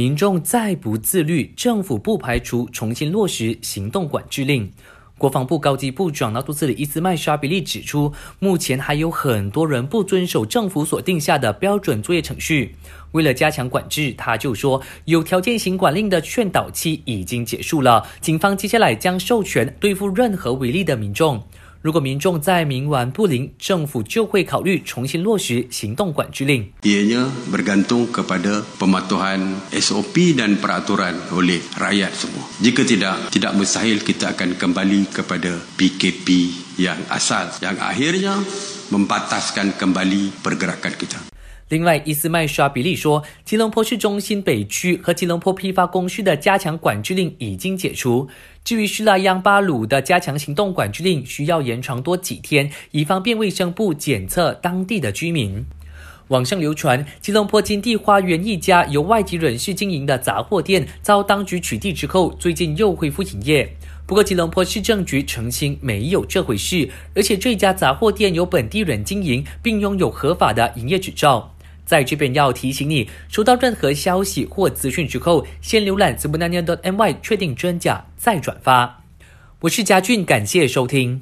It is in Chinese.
民众再不自律，政府不排除重新落实行动管制令。国防部高级部长纳杜斯里伊斯麦沙比利指出，目前还有很多人不遵守政府所定下的标准作业程序。为了加强管制，他就说，有条件型管令的劝导期已经结束了，警方接下来将授权对付任何违例的民众。如果民众再冥顽不灵，政府就会考虑重新落实行动管制令。Ianya bergantung kepada pematuhan SOP dan peraturan oleh rakyat semua. Jika tidak, tidak mustahil kita akan kembali kepada PKP yang asal yang akhirnya membataskan kembali pergerakan kita. 另外，伊斯麦沙比利说，吉隆坡市中心北区和吉隆坡批发工序的加强管制令已经解除。至于施拉央巴鲁的加强行动管制令，需要延长多几天，以方便卫生部检测当地的居民。网上流传，吉隆坡金地花园一家由外籍人士经营的杂货店遭当局取缔之后，最近又恢复营业。不过，吉隆坡市政局澄清没有这回事，而且这家杂货店由本地人经营，并拥有合法的营业执照。在这边要提醒你，收到任何消息或资讯之后，先浏览 z b u n a n y a m y 确定真假，再转发。我是佳俊，感谢收听。